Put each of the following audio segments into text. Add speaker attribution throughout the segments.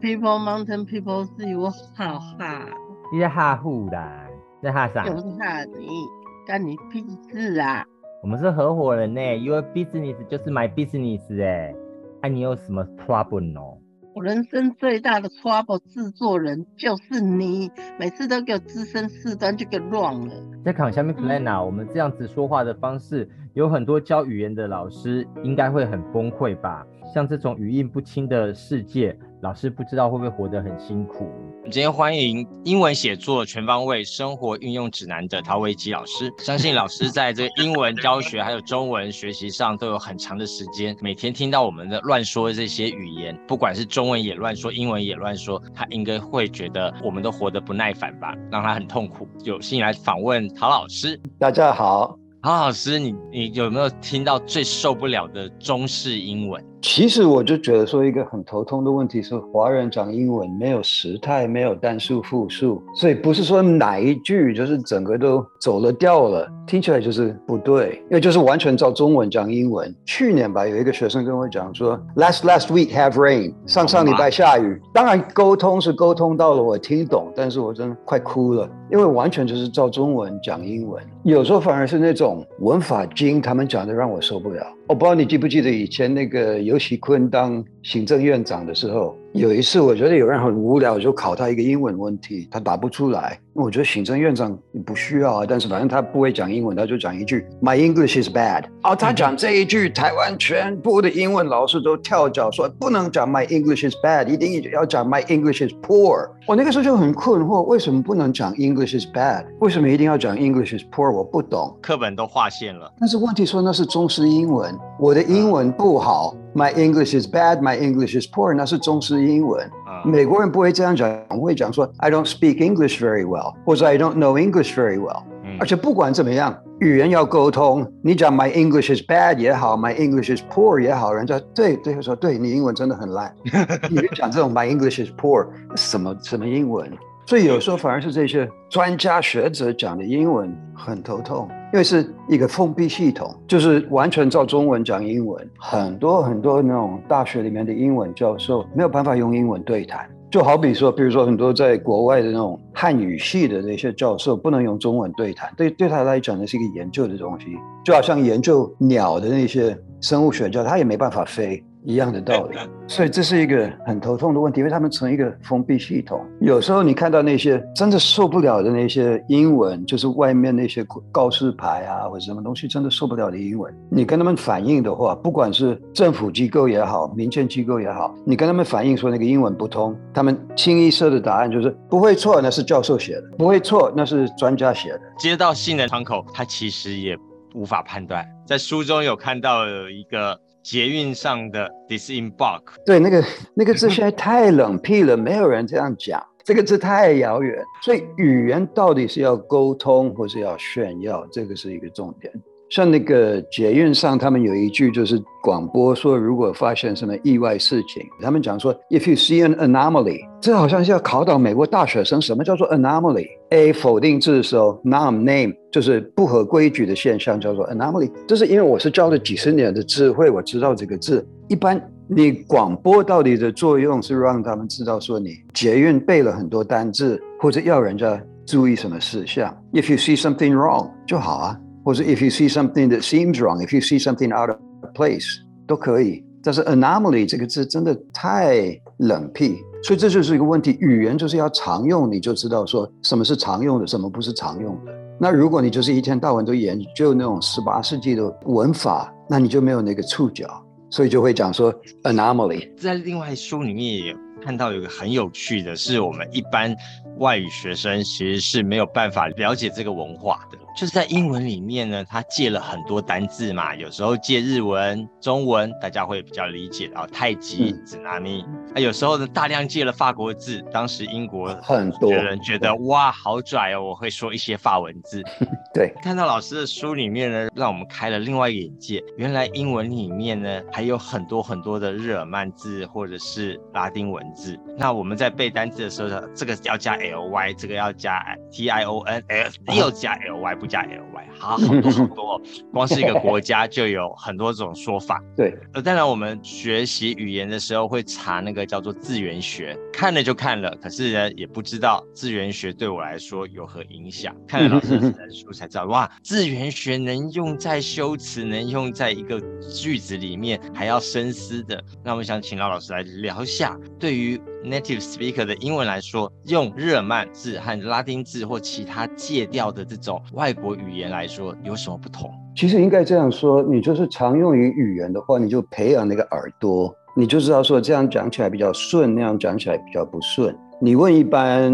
Speaker 1: People Mountain People 是我好哈。
Speaker 2: 你在哈户啦？在哈啥？
Speaker 1: 就是哈你，干你屁事啊！
Speaker 2: 我们是合伙人呢，Your business 就是 my business 哎，哎，你有什么 problem 哦？
Speaker 1: 我人生最大的 trouble 制作人就是你，每次都给我置身事端就给乱了。
Speaker 2: 在扛下面 plan 啊，我们这样子说话的方式，有很多教语言的老师应该会很崩溃吧？像这种语音不清的世界，老师不知道会不会活得很辛苦。
Speaker 3: 今天欢迎英文写作全方位生活运用指南的陶维基老师。相信老师在这个英文教学还有中文学习上都有很长的时间，每天听到我们的乱说这些语言，不管是中文也乱说，英文也乱说，他应该会觉得我们都活得不耐烦吧，让他很痛苦。有幸来访问陶老师，
Speaker 4: 大家好。
Speaker 3: 陶老师，你你有没有听到最受不了的中式英文？
Speaker 4: 其实我就觉得说一个很头痛的问题是，华人讲英文没有时态，没有单数复数，所以不是说哪一句就是整个都走了调了，听起来就是不对，因为就是完全照中文讲英文。去年吧，有一个学生跟我讲说，last last week have rain，上上礼拜下雨。当然沟通是沟通到了，我听懂，但是我真的快哭了，因为完全就是照中文讲英文，有时候反而是那种文法精，他们讲的让我受不了。我不知道你记不记得以前那个尤喜坤当行政院长的时候。有一次，我觉得有人很无聊，就考他一个英文问题，他答不出来。我觉得行政院长不需要啊，但是反正他不会讲英文，他就讲一句 “My English is bad”。哦，他讲这一句，台湾全部的英文老师都跳脚说不能讲 “My English is bad”，一定要讲 “My English is poor”。我那个时候就很困惑，为什么不能讲 “English is bad”？为什么一定要讲 “English is poor”？我不懂。
Speaker 3: 课本都划线了。
Speaker 4: 但是问题说那是中式英文，我的英文不好。My English is bad. My English is poor. 那是中式英文。Uh, 美国人不会这样讲，会讲说 I don't speak English very well，或者 I don't know English very well。嗯。而且不管怎么样，语言要沟通，你讲 My English is bad 也好，My English is poor 也好，人家对对说对你英文真的很烂。你讲这种 My English is poor，什么什么英文？所以有时候反而是这些专家学者讲的英文很头痛，因为是一个封闭系统，就是完全照中文讲英文。很多很多那种大学里面的英文教授没有办法用英文对谈，就好比说，比如说很多在国外的那种汉语系的那些教授不能用中文对谈，对对他来讲呢是一个研究的东西，就好像研究鸟的那些生物学家，他也没办法飞。一样的道理，所以这是一个很头痛的问题，因为他们成一个封闭系统。有时候你看到那些真的受不了的那些英文，就是外面那些告示牌啊，或者什么东西真的受不了的英文，你跟他们反映的话，不管是政府机构也好，民间机构也好，你跟他们反映说那个英文不通，他们清一色的答案就是不会错，那是教授写的；不会错，那是专家写的。
Speaker 3: 接到信的窗口，他其实也无法判断。在书中有看到有一个。捷运上的 disembark，
Speaker 4: 对，那个那个字现在太冷僻了，没有人这样讲，这个字太遥远。所以语言到底是要沟通，或是要炫耀，这个是一个重点。像那个捷运上，他们有一句就是广播说，如果发现什么意外事情，他们讲说，if you see an anomaly，这好像是要考倒美国大学生，什么叫做 anomaly？A 否定字的时候，nom name 就是不合规矩的现象，叫做 anomaly。这是因为我是教了几十年的智慧，我知道这个字。一般你广播到底的作用是让他们知道说你捷运背了很多单字，或者要人家注意什么事项。If you see something wrong 就好啊。或者 if you see something that seems wrong, if you see something out of place，都可以。但是 anomaly 这个字真的太冷僻，所以这就是一个问题。语言就是要常用，你就知道说什么是常用的，什么不是常用的。那如果你就是一天到晚都研究那种十八世纪的文法，那你就没有那个触角，所以就会讲说 anomaly。
Speaker 3: 在另外书里面也看到有个很有趣的是，我们一般外语学生其实是没有办法了解这个文化的。就是在英文里面呢，他借了很多单字嘛，有时候借日文、中文，大家会比较理解啊，太极、指南咪。啊，有时候呢，大量借了法国字，当时英国很多人觉得哇，好拽哦，我会说一些法文字。
Speaker 4: 对，
Speaker 3: 看到老师的书里面呢，让我们开了另外一个眼界，原来英文里面呢还有很多很多的日耳曼字或者是拉丁文字。那我们在背单字的时候，这个要加 ly，这个要加 tion，又加 ly 不加好好多好多，光是一个国家 就有很多种说法。
Speaker 4: 对，
Speaker 3: 呃，当然我们学习语言的时候会查那个叫做字源学，看了就看了，可是呢也不知道字源学对我来说有何影响。看了老师的 书才知道，哇，字源学能用在修辞，能用在一个句子里面，还要深思的。那我们想请老老师来聊一下，对于 native speaker 的英文来说，用日耳曼字和拉丁字或其他借调的这种外国语言来说，有什么不同？
Speaker 4: 其实应该这样说，你就是常用于语言的话，你就培养那个耳朵，你就知道说这样讲起来比较顺，那样讲起来比较不顺。你问一般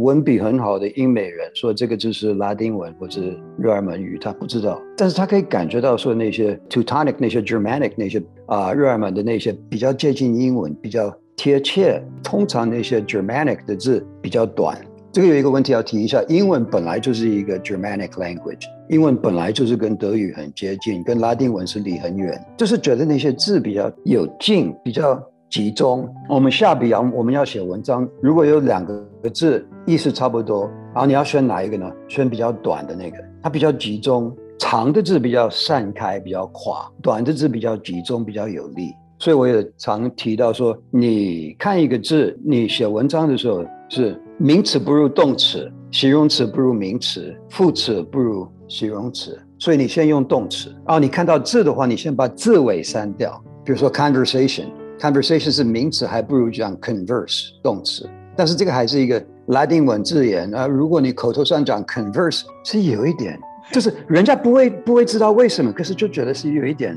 Speaker 4: 文笔很好的英美人说这个就是拉丁文或者日耳曼语，他不知道，但是他可以感觉到说那些 Teutonic 那些 Germanic 那些啊、呃、日耳曼的那些比较接近英文，比较。贴切，通常那些 Germanic 的字比较短。这个有一个问题要提一下：英文本来就是一个 Germanic language，英文本来就是跟德语很接近，跟拉丁文是离很远。就是觉得那些字比较有劲，比较集中。我们下笔啊，我们要写文章，如果有两个字意思差不多，然后你要选哪一个呢？选比较短的那个，它比较集中。长的字比较散开，比较垮；短的字比较集中，比较有力。所以我也常提到说，你看一个字，你写文章的时候是名词不如动词，形容词不如名词，副词不如形容词。所以你先用动词，然后你看到字的话，你先把字尾删掉。比如说 conversation，conversation 是名词，还不如讲 converse 动词。但是这个还是一个拉丁文字眼啊。如果你口头上讲 converse，是有一点，就是人家不会不会知道为什么，可是就觉得是有一点。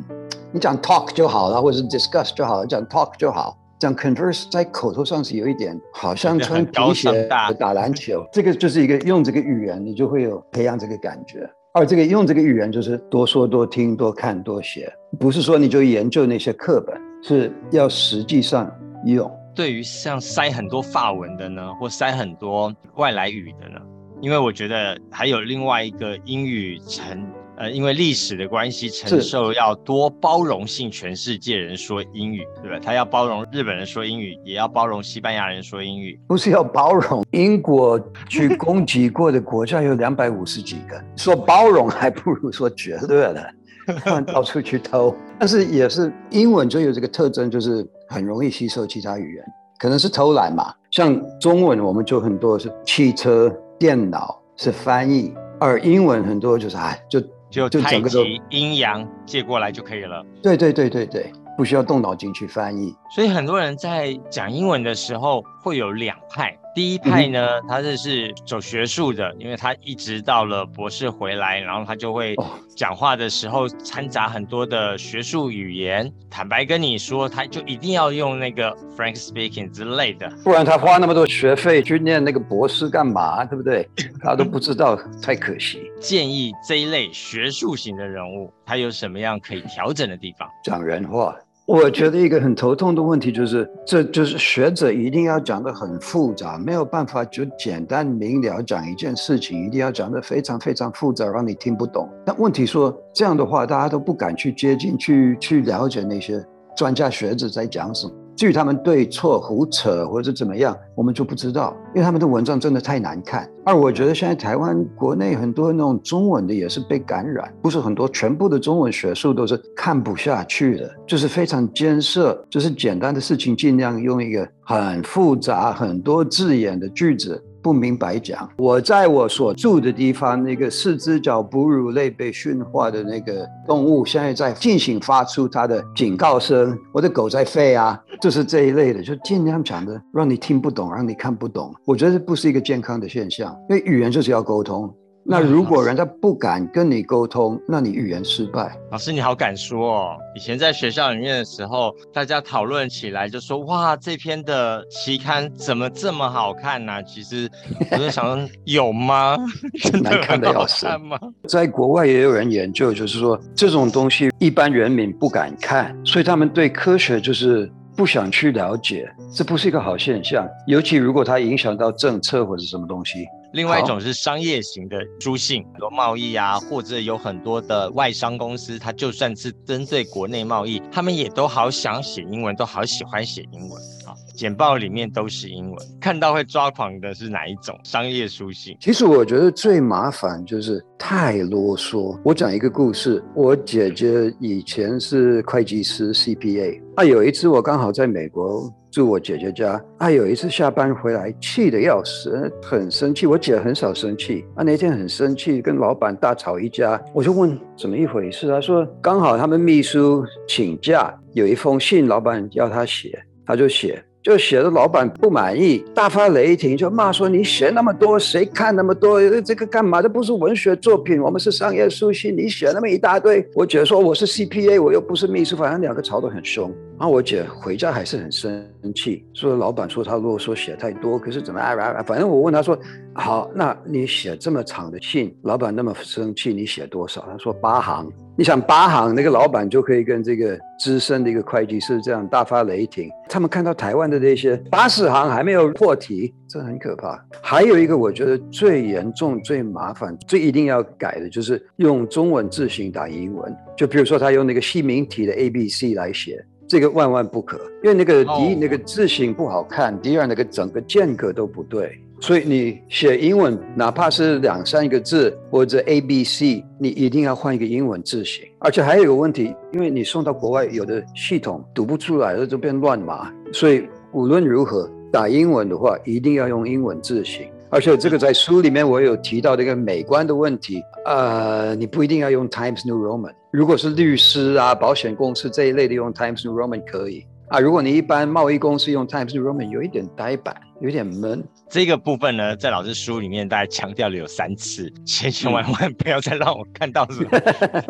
Speaker 4: 你讲 talk 就好了，或者是 discuss 就好了，讲 talk 就好。讲 converse 在口头上是有一点，好像穿皮鞋打篮球。这个就是一个用这个语言，你就会有培养这个感觉。而这个用这个语言就是多说多听多看多写，不是说你就研究那些课本，是要实际上用。
Speaker 3: 对于像塞很多法文的呢，或塞很多外来语的呢，因为我觉得还有另外一个英语成。呃，因为历史的关系，承受要多包容性，全世界人说英语，对吧？他要包容日本人说英语，也要包容西班牙人说英语。
Speaker 4: 不是要包容，英国去攻击过的国家有两百五十几个，说包容还不如说绝对的，到处去偷。但是也是英文就有这个特征，就是很容易吸收其他语言，可能是偷懒嘛。像中文，我们就很多是汽车、电脑是翻译，而英文很多就是哎就。
Speaker 3: 就太极阴阳借过来就可以了。
Speaker 4: 对对对对对，不需要动脑筋去翻译。
Speaker 3: 所以很多人在讲英文的时候会有两派。第一派呢，嗯、他是是走学术的，因为他一直到了博士回来，然后他就会讲话的时候掺杂很多的学术语言。坦白跟你说，他就一定要用那个 Frank speaking 之类的，
Speaker 4: 不然他花那么多学费去念那个博士干嘛？对不对？他都不知道，太可惜。
Speaker 3: 建议这一类学术型的人物，他有什么样可以调整的地方？
Speaker 4: 讲人话。我觉得一个很头痛的问题就是，这就是学者一定要讲的很复杂，没有办法就简单明了讲一件事情，一定要讲的非常非常复杂，让你听不懂。但问题说这样的话，大家都不敢去接近，去去了解那些专家学者在讲什么。至于他们对错、胡扯或者怎么样，我们就不知道，因为他们的文章真的太难看。而我觉得现在台湾国内很多那种中文的也是被感染，不是很多全部的中文学术都是看不下去的，就是非常艰涩，就是简单的事情尽量用一个很复杂、很多字眼的句子。不明白讲，我在我所住的地方，那个四只脚哺乳类被驯化的那个动物，现在在进行发出它的警告声。我的狗在吠啊，就是这一类的，就尽量讲的让你听不懂，让你看不懂。我觉得这不是一个健康的现象，因为语言就是要沟通，那如果人家不敢跟你沟通，那你语言失败。
Speaker 3: 老师，你好敢说哦！以前在学校里面的时候，大家讨论起来就说：“哇，这篇的期刊怎么这么好看呢、啊？”其实我在想，有吗？真的
Speaker 4: 难看的要死吗？在国外也有人研究，就是说这种东西一般人民不敢看，所以他们对科学就是不想去了解，这不是一个好现象。尤其如果它影响到政策或者什么东西。
Speaker 3: 另外一种是商业型的书信，很多贸易啊，或者有很多的外商公司，它就算是针对国内贸易，他们也都好想写英文，都好喜欢写英文啊。简报里面都是英文，看到会抓狂的是哪一种商业书信？
Speaker 4: 其实我觉得最麻烦就是太啰嗦。我讲一个故事，我姐姐以前是会计师 CPA，啊，有一次我刚好在美国。住我姐姐家，啊，有一次下班回来，气得要死，很生气。我姐很少生气，啊，那天很生气，跟老板大吵一架。我就问怎么一回事，她说刚好他们秘书请假，有一封信，老板要她写，他就写。就写的老板不满意，大发雷霆，就骂说：“你写那么多，谁看那么多？这个干嘛？这不是文学作品，我们是商业书信，你写那么一大堆。”我姐说：“我是 CPA，我又不是秘书。”反正两个吵得很凶。然后我姐回家还是很生气，说老板说他啰嗦写太多，可是怎么啊啊啊？反正我问他说：“好，那你写这么长的信，老板那么生气，你写多少？”他说：“八行。”你想八行，那个老板就可以跟这个资深的一个会计师这样大发雷霆。他们看到台湾的那些八十行还没有破题，这很可怕。还有一个我觉得最严重、最麻烦、最一定要改的，就是用中文字型打英文。就比如说他用那个细明体的 A B C 来写，这个万万不可，因为那个第一那个字形不好看，第二那个整个间隔都不对。所以你写英文，哪怕是两三个字或者 A B C，你一定要换一个英文字型。而且还有一个问题，因为你送到国外，有的系统读不出来，那就变乱码。所以无论如何打英文的话，一定要用英文字型。而且这个在书里面我有提到这个美观的问题，呃，你不一定要用 Times New Roman。如果是律师啊、保险公司这一类的，用 Times New Roman 可以。啊，如果你一般贸易公司用 Times New Roman，有一点呆板，有点闷。
Speaker 3: 这个部分呢，在老师书里面大概强调了有三次，千千万万不要再让我看到什么。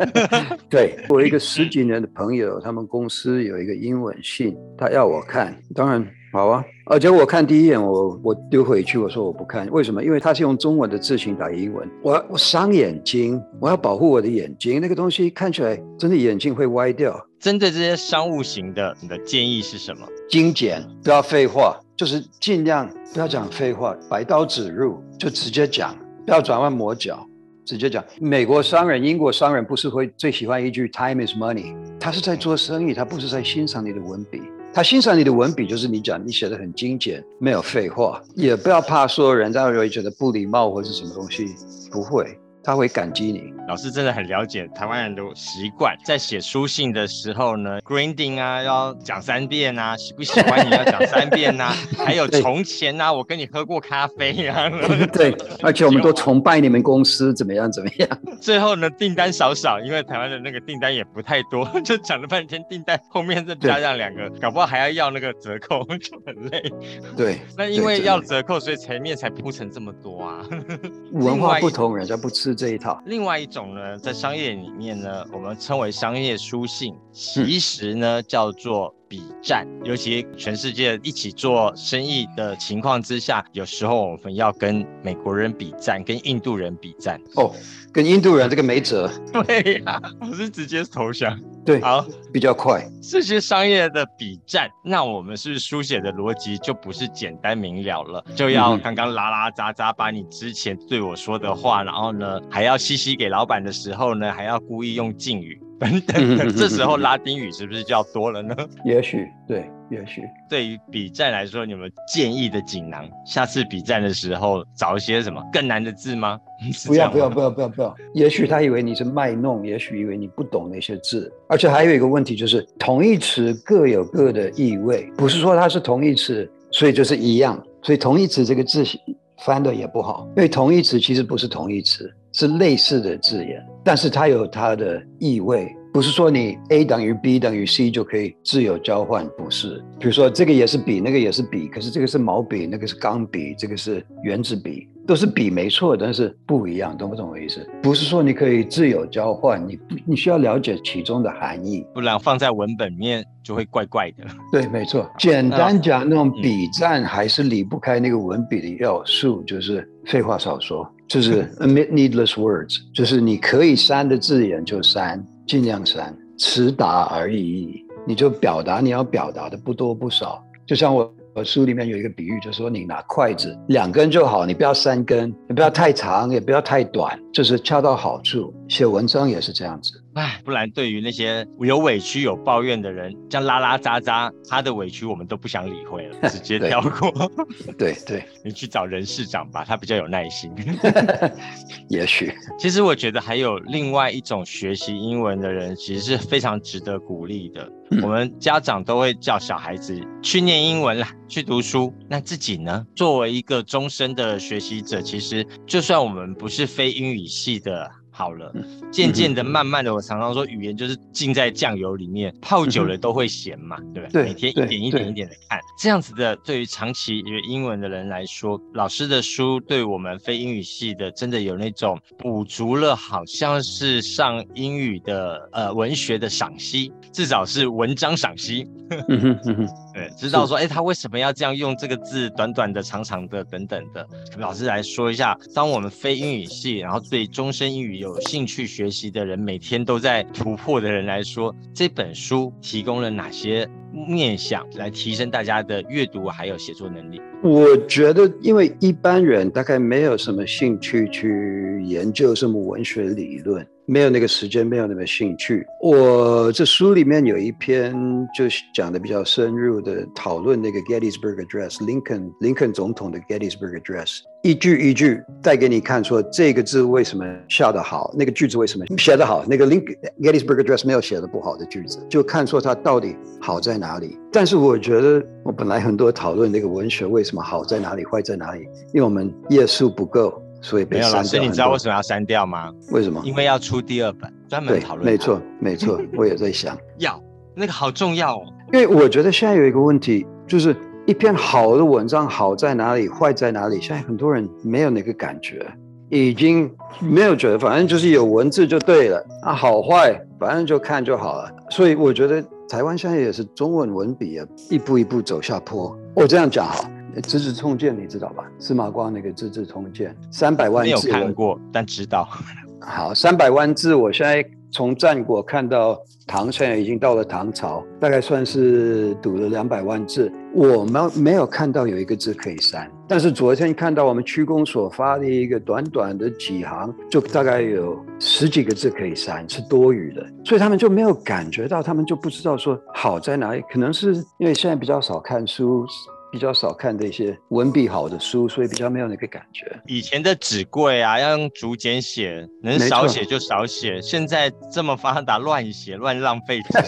Speaker 4: 对，我一个十几年的朋友，他们公司有一个英文信，他要我看，当然好啊。而且我看第一眼，我我丢回去，我说我不看，为什么？因为他是用中文的字型打英文，我我伤眼睛，我要保护我的眼睛，那个东西看起来真的眼睛会歪掉。
Speaker 3: 针对这些商务型的，你的建议是什么？
Speaker 4: 精简，不要废话，就是尽量不要讲废话，白刀子入，就直接讲，不要转弯抹角，直接讲。美国商人、英国商人不是会最喜欢一句 “time is money”，他是在做生意，他不是在欣赏你的文笔。他欣赏你的文笔，就是你讲你写的很精简，没有废话，也不要怕说人家会觉得不礼貌或者是什么东西，不会。他会感激你。
Speaker 3: 老师真的很了解台湾人的习惯，在写书信的时候呢，greeting 啊要讲三遍啊，喜不喜欢你要讲三遍啊，还有从前啊，我跟你喝过咖啡啊。
Speaker 4: 对，而且我们都崇拜你们公司怎么样怎么样。
Speaker 3: 最后呢，订单少少，因为台湾的那个订单也不太多，就讲了半天订单后面再加上两个，搞不好还要要那个折扣，就很累。
Speaker 4: 对，
Speaker 3: 那因为要折扣，所以前面才铺成这么多啊。
Speaker 4: 文化不同，人家不吃。这一套，
Speaker 3: 另外一种呢，在商业里面呢，我们称为商业书信，其实呢、嗯、叫做笔战。尤其全世界一起做生意的情况之下，有时候我们要跟美国人比战，跟印度人比战。
Speaker 4: 哦，跟印度人这个没辙。
Speaker 3: 对呀、啊，我是直接投降。
Speaker 4: 对，
Speaker 3: 好，
Speaker 4: 比较快。
Speaker 3: 这些商业的比战，那我们是是书写的逻辑就不是简单明了了？就要刚刚拉拉杂杂把你之前对我说的话，然后呢，还要细细给老板的时候呢，还要故意用敬语。等等的，这时候拉丁语是不是就要多了呢？
Speaker 4: 也许，对，也许。
Speaker 3: 对于比战来说，你们建议的锦囊，下次比战的时候找一些什么更难的字 吗？
Speaker 4: 不要，不要，不要，不要，不要。也许他以为你是卖弄，也许以为你不懂那些字。而且还有一个问题就是，同义词各有各的意味，不是说它是同义词，所以就是一样。所以同义词这个字翻的也不好，因为同义词其实不是同义词。是类似的字眼，但是它有它的意味不是说你 A 等于 B 等于 C 就可以自由交换，不是。比如说这个也是笔，那个也是笔，可是这个是毛笔，那个是钢笔，这个是原子笔。都是笔没错，但是不一样，懂不懂我意思？不是说你可以自由交换，你你需要了解其中的含义，
Speaker 3: 不然放在文本面就会怪怪的。
Speaker 4: 对，没错。简单讲，那种笔战还是离不开那个文笔的要素，就是废话少说，就是 omit needless words，就是你可以删的字眼就删，尽量删，词达而已，你就表达你要表达的不多不少，就像我。我书里面有一个比喻，就是说你拿筷子两根就好，你不要三根，你不要太长，也不要太短，就是恰到好处。写文章也是这样子。
Speaker 3: 哎，不然对于那些有委屈、有抱怨的人，这样拉拉杂杂，他的委屈我们都不想理会了，直接跳过。
Speaker 4: 对对，
Speaker 3: 你去找人事长吧，他比较有耐心。
Speaker 4: 也许，
Speaker 3: 其实我觉得还有另外一种学习英文的人，其实是非常值得鼓励的。嗯、我们家长都会叫小孩子去念英文啦，去读书。那自己呢？作为一个终身的学习者，其实就算我们不是非英语系的。好了，渐渐的、慢慢的，我常常说，语言就是浸在酱油里面，泡久了都会咸嘛，对不对？每天一点一点一点的看，这样子的，对于长期学英文的人来说，老师的书对我们非英语系的，真的有那种补足了，好像是上英语的呃文学的赏析，至少是文章赏析。对，知道说，哎，他为什么要这样用这个字，短短的、长长的等等的。老师来说一下，当我们非英语系，然后对终身英语有兴趣学习的人，每天都在突破的人来说，这本书提供了哪些面向来提升大家的阅读还有写作能力？
Speaker 4: 我觉得，因为一般人大概没有什么兴趣去研究什么文学理论。没有那个时间，没有那个兴趣。我这书里面有一篇，就是讲的比较深入的讨论那个 Gettysburg Address，林肯林肯总统的 Gettysburg Address，一句一句带给你看，说这个字为什么下得好，那个句子为什么写得好，那个林肯 Gettysburg Address 没有写的不好的句子，就看说它到底好在哪里。但是我觉得，我本来很多讨论那个文学为什么好在哪里，坏在哪里，因为我们页数不够。所以被删掉。没有老师，
Speaker 3: 你知道为什么要删掉吗？
Speaker 4: 为什么？
Speaker 3: 因为要出第二本，专门讨论。
Speaker 4: 没错，没错，我也在想。
Speaker 3: 要那个好重要哦。
Speaker 4: 因为我觉得现在有一个问题，就是一篇好的文章好在哪里，坏在哪里？现在很多人没有那个感觉，已经没有觉得，反正就是有文字就对了啊，好坏反正就看就好了。所以我觉得台湾现在也是中文文笔啊，一步一步走下坡。我这样讲好。《资治通鉴》你知道吧？司马光那个《资治通鉴》，三百万字。
Speaker 3: 没有看过，但知道。
Speaker 4: 好，三百万字，我现在从战国看到唐，现在已经到了唐朝，大概算是读了两百万字。我们没有看到有一个字可以删，但是昨天看到我们区公所发的一个短短的几行，就大概有十几个字可以删，是多余的，所以他们就没有感觉到，他们就不知道说好在哪里。可能是因为现在比较少看书。比较少看的一些文笔好的书，所以比较没有那个感觉。
Speaker 3: 以前的纸贵啊，要用竹简写，能少写就少写。现在这么发达，乱写乱浪费纸。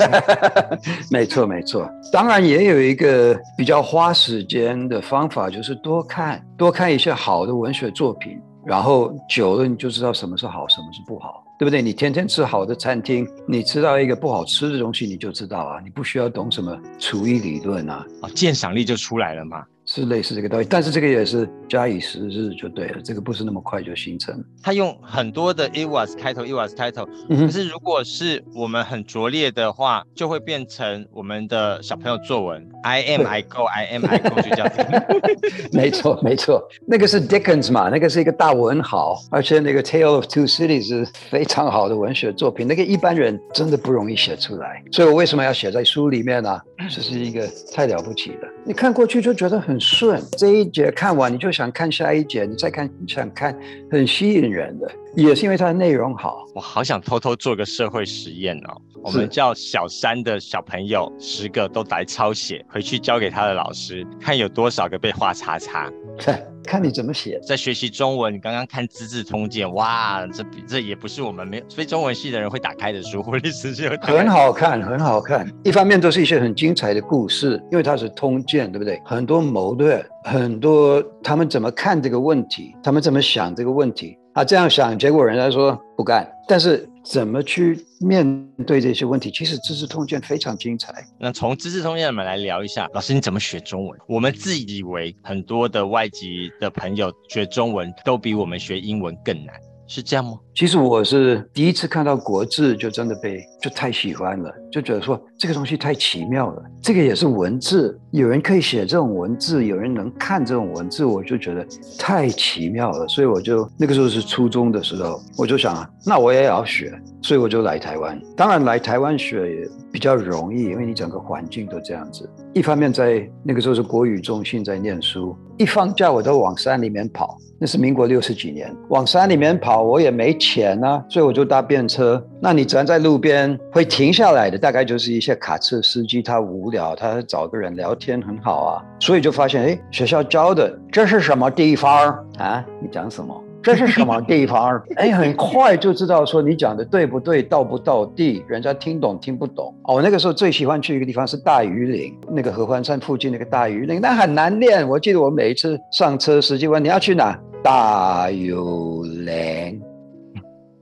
Speaker 4: 没错没错，当然也有一个比较花时间的方法，就是多看多看一些好的文学作品，然后久了你就知道什么是好，什么是不好。对不对？你天天吃好的餐厅，你吃到一个不好吃的东西，你就知道啊，你不需要懂什么厨艺理论啊，
Speaker 3: 啊，鉴赏力就出来了嘛。
Speaker 4: 是类似这个道理，但是这个也是假以时日就对了，这个不是那么快就形成。
Speaker 3: 他用很多的 it was 开头，it was 开头，可是如果是我们很拙劣的话，就会变成我们的小朋友作文，I am I go I am I go 就这样。
Speaker 4: 没错没错，那个是 Dickens 嘛，那个是一个大文豪，而且那个 Tale of Two Cities 是非常好的文学作品，那个一般人真的不容易写出来，所以我为什么要写在书里面呢、啊？这是一个太了不起的，你看过去就觉得很顺，这一节看完你就想看下一节，你再看你想看，很吸引人的，也是因为它的内容好。
Speaker 3: 我好想偷偷做个社会实验哦，我们叫小三的小朋友十个都来抄写，回去交给他的老师，看有多少个被画叉叉。
Speaker 4: 看你怎么写，
Speaker 3: 在学习中文。你刚刚看《资治通鉴》，哇，这这也不是我们没有非中文系的人会打开的书，或者是就
Speaker 4: 很好看，很好看。一方面都是一些很精彩的故事，因为它是通鉴，对不对？很多谋略，很多他们怎么看这个问题，他们怎么想这个问题。啊，这样想，结果人家说不干。但是怎么去面对这些问题？其实《资治通鉴》非常精彩。
Speaker 3: 那从《资治通鉴》我们来聊一下，老师你怎么学中文？我们自以为很多的外籍的朋友学中文都比我们学英文更难。是这样吗？
Speaker 4: 其实我是第一次看到国字，就真的被就太喜欢了，就觉得说这个东西太奇妙了。这个也是文字，有人可以写这种文字，有人能看这种文字，我就觉得太奇妙了。所以我就那个时候是初中的时候，我就想啊，那我也要学，所以我就来台湾。当然来台湾学比较容易，因为你整个环境都这样子。一方面在那个时候是国语中心在念书，一放假我都往山里面跑。那是民国六十几年，往山里面跑，我也没钱啊，所以我就搭便车。那你站在路边会停下来的，大概就是一些卡车司机，他无聊，他找个人聊天很好啊，所以就发现，哎，学校教的这是什么地方啊？你讲什么？这是什么地方？哎，很快就知道说你讲的对不对，到不到地，人家听懂听不懂。哦，我那个时候最喜欢去一个地方是大禹岭，那个合欢山附近那个大禹岭，那很难念。我记得我每一次上车，司机问你要去哪？大禹岭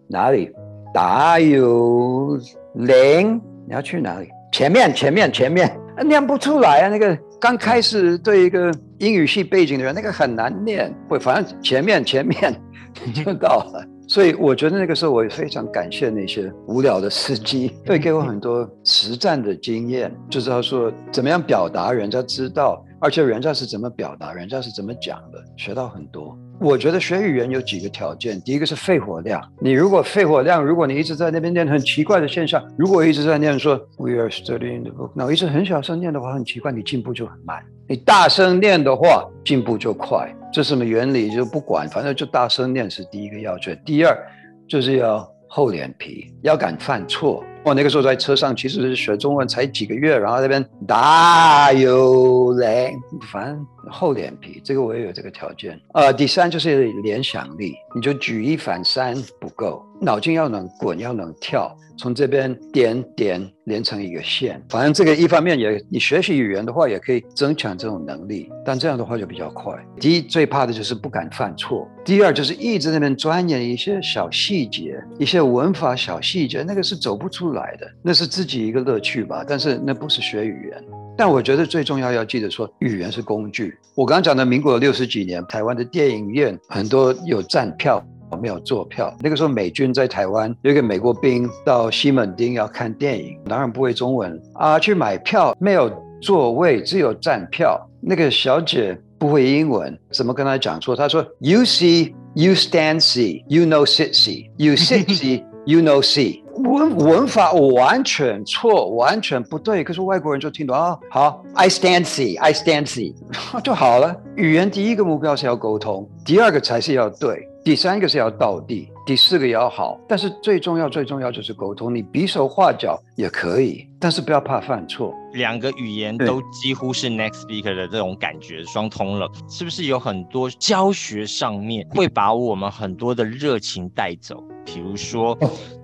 Speaker 4: 哪里？大禹岭你要去哪里？前面前面前面，念不出来啊！那个刚开始对一个英语系背景的人，那个很难念。会，反正前面前面。就到了，所以我觉得那个时候我也非常感谢那些无聊的司机，会 给我很多实战的经验，就知道说怎么样表达，人家知道，而且人家是怎么表达，人家是怎么讲的，学到很多。我觉得学语言有几个条件，第一个是肺活量，你如果肺活量，如果你一直在那边念很奇怪的现象，如果一直在念说 We are studying the book，那我一直很小声念的话，很奇怪，你进步就很慢。你大声念的话，进步就快。这什么原理就不管，反正就大声念是第一个要诀。第二就是要厚脸皮，要敢犯错。我那个时候在车上，其实是学中文才几个月，然后那边大有来，反正厚脸皮，这个我也有这个条件。呃，第三就是联想力，你就举一反三不够，脑筋要能滚，要能跳，从这边点点连成一个线。反正这个一方面也，你学习语言的话，也可以增强这种能力，但这样的话就比较快。第一，最怕的就是不敢犯错；第二，就是一直在那边钻研一些小细节，一些文法小细节，那个是走不出来的，那是自己一个乐趣吧，但是那不是学语言。但我觉得最重要要记得说，语言是工具。我刚刚讲的民国六十几年，台湾的电影院很多有站票，没有坐票。那个时候美军在台湾，有一个美国兵到西门町要看电影，当然不会中文啊，去买票没有座位，只有站票。那个小姐不会英文，怎么跟她讲错？他说：You see, you stand see, you know sit see, you sit see, you know see。文文法完全错，完全不对，可是外国人就听懂啊。好，I stand see, I stand see，就好了。语言第一个目标是要沟通，第二个才是要对，第三个是要道地，第四个要好。但是最重要、最重要就是沟通。你比手画脚也可以，但是不要怕犯错。
Speaker 3: 两个语言都几乎是 next speaker 的这种感觉，双通了，是不是有很多教学上面会把我们很多的热情带走？比如说。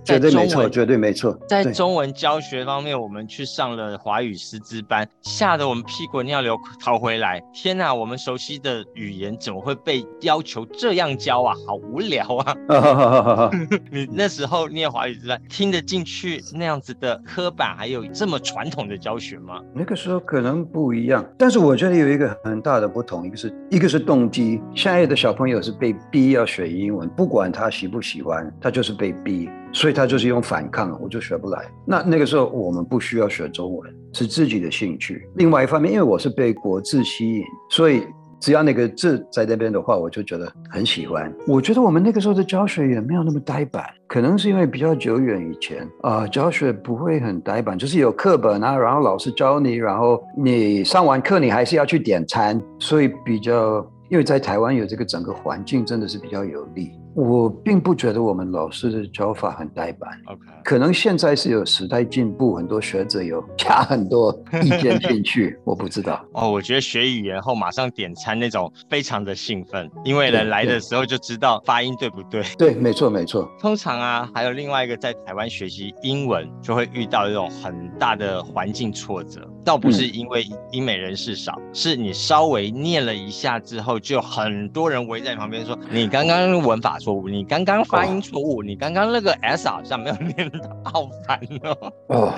Speaker 4: 绝对没错，绝对没错。
Speaker 3: 在中文教学方面，我们去上了华语师资班，吓得我们屁滚尿流逃回来。天哪，我们熟悉的语言怎么会被要求这样教啊？好无聊啊！你那时候念华语师班，听得进去那样子的刻板，还有这么传统的教学吗？
Speaker 4: 那个时候可能不一样，但是我觉得有一个很大的不同，一个是一个是动机。现在的小朋友是被逼要学英文，不管他喜不喜欢，他就是被逼。所以他就是用反抗，我就学不来。那那个时候我们不需要学中文，是自己的兴趣。另外一方面，因为我是被国字吸引，所以只要那个字在那边的话，我就觉得很喜欢。我觉得我们那个时候的教学也没有那么呆板，可能是因为比较久远以前啊、教学不会很呆板，就是有课本啊，然后老师教你，然后你上完课你还是要去点餐，所以比较。因为在台湾有这个整个环境真的是比较有利，我并不觉得我们老师的教法很呆板。OK，可能现在是有时代进步，很多学者有加很多意见进去，我不知道。
Speaker 3: 哦，我觉得学语言后马上点餐那种非常的兴奋，因为人来的时候就知道发音对不对？
Speaker 4: 对，没错没错。
Speaker 3: 通常啊，还有另外一个在台湾学习英文就会遇到一种很大的环境挫折，倒不是因为英美人士少，嗯、是你稍微念了一下之后。就很多人围在旁边说：“你刚刚文法错，误，你刚刚发音错误，哦、你刚刚那个 s 好像没有念到，好烦哦。
Speaker 4: 哦，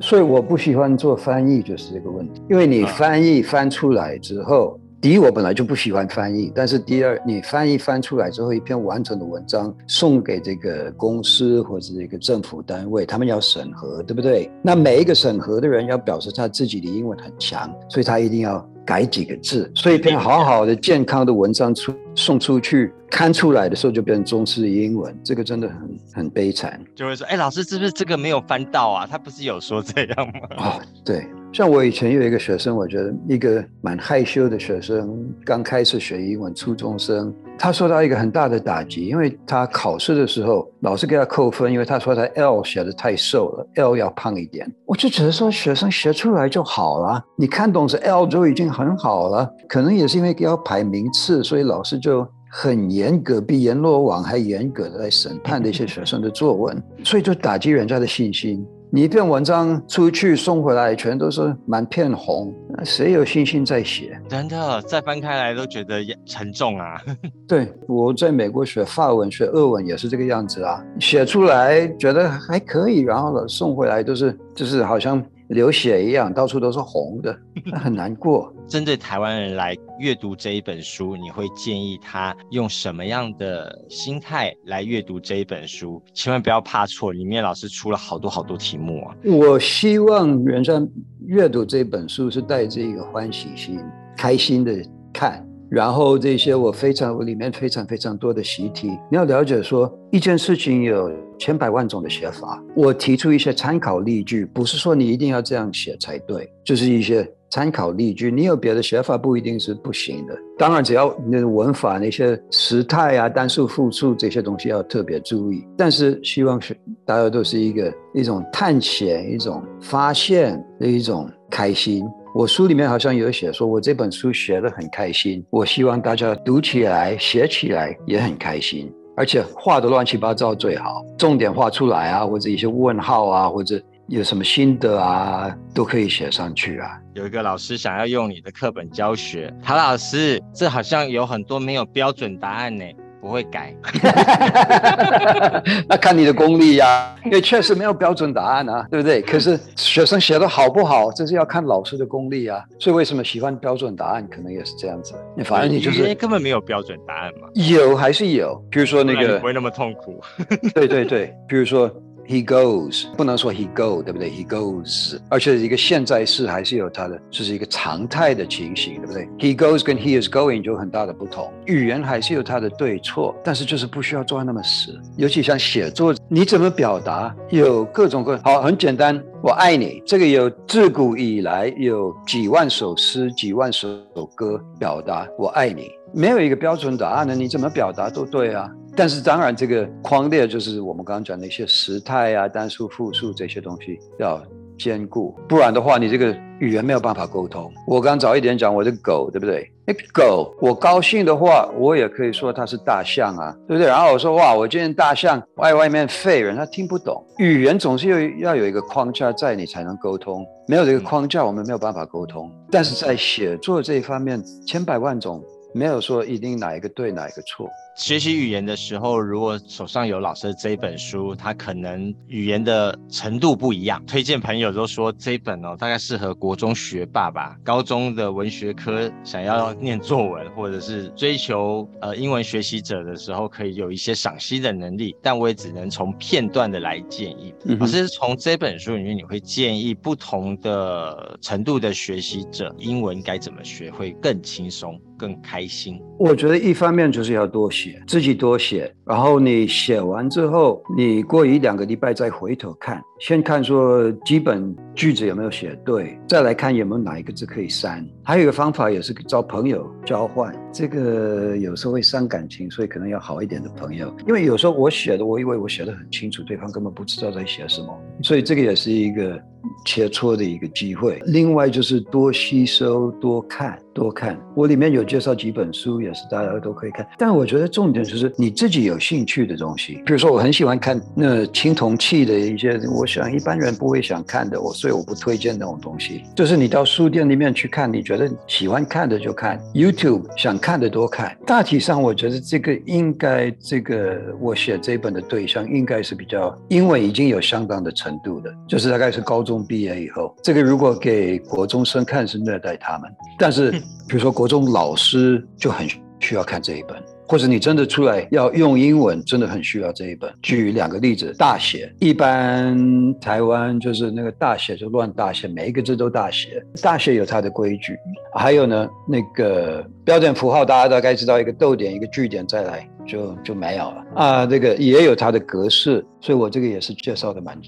Speaker 4: 所以我不喜欢做翻译，就是这个问题，因为你翻译翻出来之后。嗯第一，我本来就不喜欢翻译，但是第二，你翻译翻出来之后，一篇完整的文章送给这个公司或者一个政府单位，他们要审核，对不对？那每一个审核的人要表示他自己的英文很强，所以他一定要改几个字。所以一篇好好的健康的文章出送出去，刊出来的时候就变成中式英文，这个真的很很悲惨。
Speaker 3: 就会说，哎，老师是不是这个没有翻到啊？他不是有说这样吗？
Speaker 4: 哦，对。像我以前有一个学生，我觉得一个蛮害羞的学生，刚开始学英文，初中生，他受到一个很大的打击，因为他考试的时候，老师给他扣分，因为他说他 L 写的太瘦了，L 要胖一点。我就觉得说，学生学出来就好了，你看懂是 L 就已经很好了。可能也是因为要排名次，所以老师就很严格，比阎罗王还严格的来审判那些学生的作文，所以就打击人家的信心。你一篇文章出去送回来，全都是满片红，谁有信心再写？
Speaker 3: 真的，再翻开来都觉得沉重啊。
Speaker 4: 对，我在美国学法文、学俄文也是这个样子啊，写出来觉得还可以，然后呢送回来都是就是好像。流血一样，到处都是红的，很难过。
Speaker 3: 针对台湾人来阅读这一本书，你会建议他用什么样的心态来阅读这一本书？千万不要怕错，里面老师出了好多好多题目啊！
Speaker 4: 我希望人家阅读这本书是带着一个欢喜心、开心的看。然后这些我非常，我里面非常非常多的习题，你要了解说一件事情有千百万种的写法，我提出一些参考例句，不是说你一定要这样写才对，就是一些参考例句，你有别的写法不一定是不行的。当然，只要那文法那些时态啊、单数、复数这些东西要特别注意，但是希望是大家都是一个一种探险、一种发现的一种开心。我书里面好像有写说，我这本书写得很开心。我希望大家读起来、写起来也很开心，而且画得乱七八糟最好，重点画出来啊，或者一些问号啊，或者有什么心得啊，都可以写上去啊。
Speaker 3: 有一个老师想要用你的课本教学，陶老师，这好像有很多没有标准答案呢。不会改，
Speaker 4: 那看你的功力呀、啊，因为确实没有标准答案啊，对不对？可是学生写的好不好，这是要看老师的功力啊。所以为什么喜欢标准答案，可能也是这样子。反正你就是
Speaker 3: 根本没有标准答案嘛，
Speaker 4: 有还是有，比如说那个
Speaker 3: 不会那么痛苦。
Speaker 4: 对对对，比如说。He goes，不能说 he go，对不对？He goes，而且一个现在式还是有它的，就是一个常态的情形，对不对？He goes 跟 he is going 就有很大的不同。语言还是有它的对错，但是就是不需要做那么死。尤其像写作，你怎么表达，有各种各好，很简单。我爱你，这个有自古以来有几万首诗、几万首歌表达我爱你，没有一个标准答案的，你怎么表达都对啊。但是当然，这个框列就是我们刚刚讲的一些时态啊、单数、复数这些东西要兼顾，不然的话，你这个语言没有办法沟通。我刚早一点讲我的狗，对不对？那狗，我高兴的话，我也可以说它是大象啊，对不对？然后我说哇，我今天大象外外面废人，他听不懂。语言总是有要有一个框架在，你才能沟通。没有这个框架，我们没有办法沟通。但是在写作这一方面，千百万种，没有说一定哪一个对，哪一个错。
Speaker 3: 学习语言的时候，如果手上有老师的这一本书，他可能语言的程度不一样。推荐朋友都说这一本哦，大概适合国中学霸吧，高中的文学科想要念作文，或者是追求呃英文学习者的时候，可以有一些赏析的能力。但我也只能从片段的来建议。嗯、老师从这本书里面，你会建议不同的程度的学习者，英文该怎么学会更轻松、更开心？
Speaker 4: 我觉得一方面就是要多写。自己多写，然后你写完之后，你过一两个礼拜再回头看，先看说基本句子有没有写对，再来看有没有哪一个字可以删。还有一个方法也是找朋友交换，这个有时候会伤感情，所以可能要好一点的朋友。因为有时候我写的，我以为我写的很清楚，对方根本不知道在写什么，所以这个也是一个切磋的一个机会。另外就是多吸收、多看。多看。我里面有介绍几本书，也是大家都可以看。但我觉得重点就是你自己有兴趣的东西。比如说，我很喜欢看那青铜器的一些，我想一般人不会想看的，我所以我不推荐那种东西。就是你到书店里面去看，你觉得喜欢看的就看。YouTube 想看的多看。大体上，我觉得这个应该，这个我写这本的对象应该是比较英文已经有相当的程度的，就是大概是高中毕业以后。这个如果给国中生看是虐待他们，但是比如说国中老师就很需要看这一本，或者你真的出来要用英文，真的很需要这一本。举两个例子，大写，一般台湾就是那个大写就乱大写，每一个字都大写，大写有它的规矩。还有呢，那个标点符号，大家大概知道一个逗点一个句点再来就就没有了啊，这个也有它的格式，所以我这个也是介绍的蛮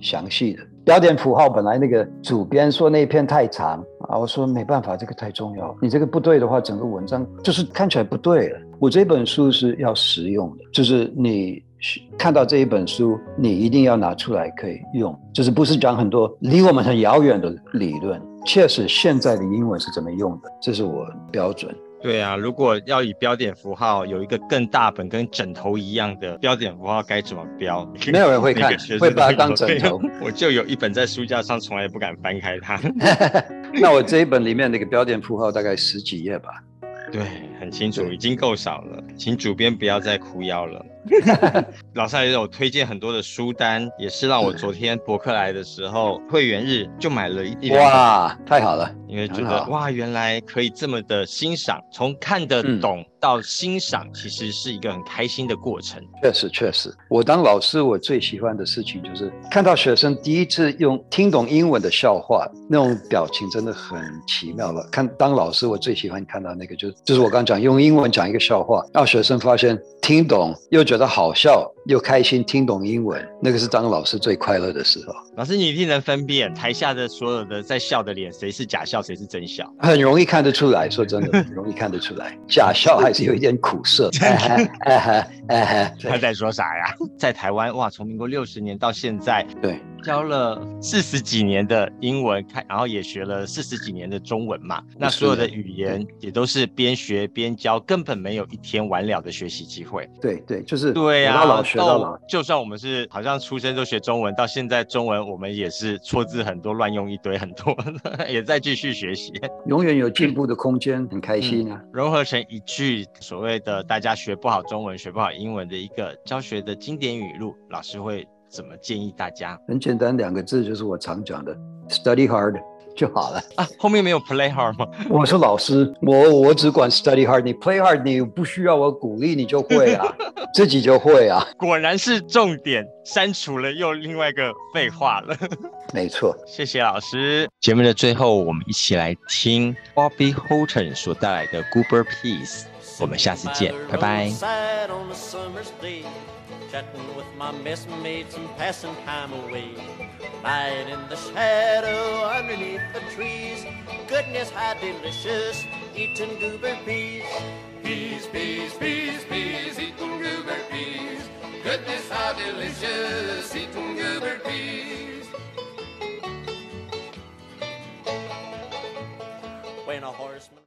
Speaker 4: 详细的。标点符号本来那个主编说那一篇太长啊，我说没办法，这个太重要。你这个不对的话，整个文章就是看起来不对了。我这本书是要实用的，就是你看到这一本书，你一定要拿出来可以用，就是不是讲很多离我们很遥远的理论，确实现在的英文是怎么用的，这是我标准。
Speaker 3: 对啊，如果要以标点符号有一个更大本跟枕头一样的标点符号该怎么标？
Speaker 4: 没有人会 看，会把它当枕头。
Speaker 3: 我就有一本在书架上，从来不敢翻开它。
Speaker 4: 那我这一本里面那个标点符号大概十几页吧。
Speaker 3: 对，很清楚，已经够少了，请主编不要再哭腰了。老师还有推荐很多的书单，也是让我昨天博客来的时候会员日就买了一点。
Speaker 4: 哇，太好了！
Speaker 3: 因为觉得哇，原来可以这么的欣赏，从看得懂到欣赏，其实是一个很开心的过程。
Speaker 4: 确实，确实，我当老师，我最喜欢的事情就是看到学生第一次用听懂英文的笑话，那种表情真的很奇妙了。看当老师，我最喜欢看到那个，就是就是我刚讲用英文讲一个笑话，让学生发现听懂又觉得好笑。又开心听懂英文，那个是当老师最快乐的时候。
Speaker 3: 老师，你一定能分辨台下的所有的在笑的脸，谁是假笑，谁是真笑？
Speaker 4: 很容易看得出来，说真的，很容易看得出来，假笑还是有一点苦涩。
Speaker 3: 他在说啥呀？在台湾哇，从民国六十年到现在，
Speaker 4: 对。
Speaker 3: 教了四十几年的英文，看，然后也学了四十几年的中文嘛。那所有的语言也都是边学边教，根本没有一天完了的学习机会。
Speaker 4: 对对，就是
Speaker 3: 对呀、啊，
Speaker 4: 到老学到老。
Speaker 3: 就算我们是好像出生就学中文，到现在中文我们也是错字很多，乱用一堆很多，也在继续学习。
Speaker 4: 永远有进步的空间，很开心啊、嗯！
Speaker 3: 融合成一句所谓的大家学不好中文、学不好英文的一个教学的经典语录，老师会。怎么建议大家？
Speaker 4: 很简单，两个字就是我常讲的，study hard 就好了
Speaker 3: 啊。后面没有 play hard 吗？
Speaker 4: 我是老师，我我只管 study hard，你 play hard，你不需要我鼓励，你就会啊，自己就会啊。
Speaker 3: 果然是重点，删除了又另外一个废话了。
Speaker 4: 没错，
Speaker 3: 谢谢老师。节目的最后，我们一起来听 Bobby Houghton 所带来的 Goober Peas。我们下次见，拜拜。
Speaker 5: Chatting with my messmates and passing time away. Lying in the shadow underneath the trees. Goodness, how delicious eating goober peas.
Speaker 6: Peas, peas, peas, peas, eating goober peas. Goodness, how delicious eating goober peas. When a horseman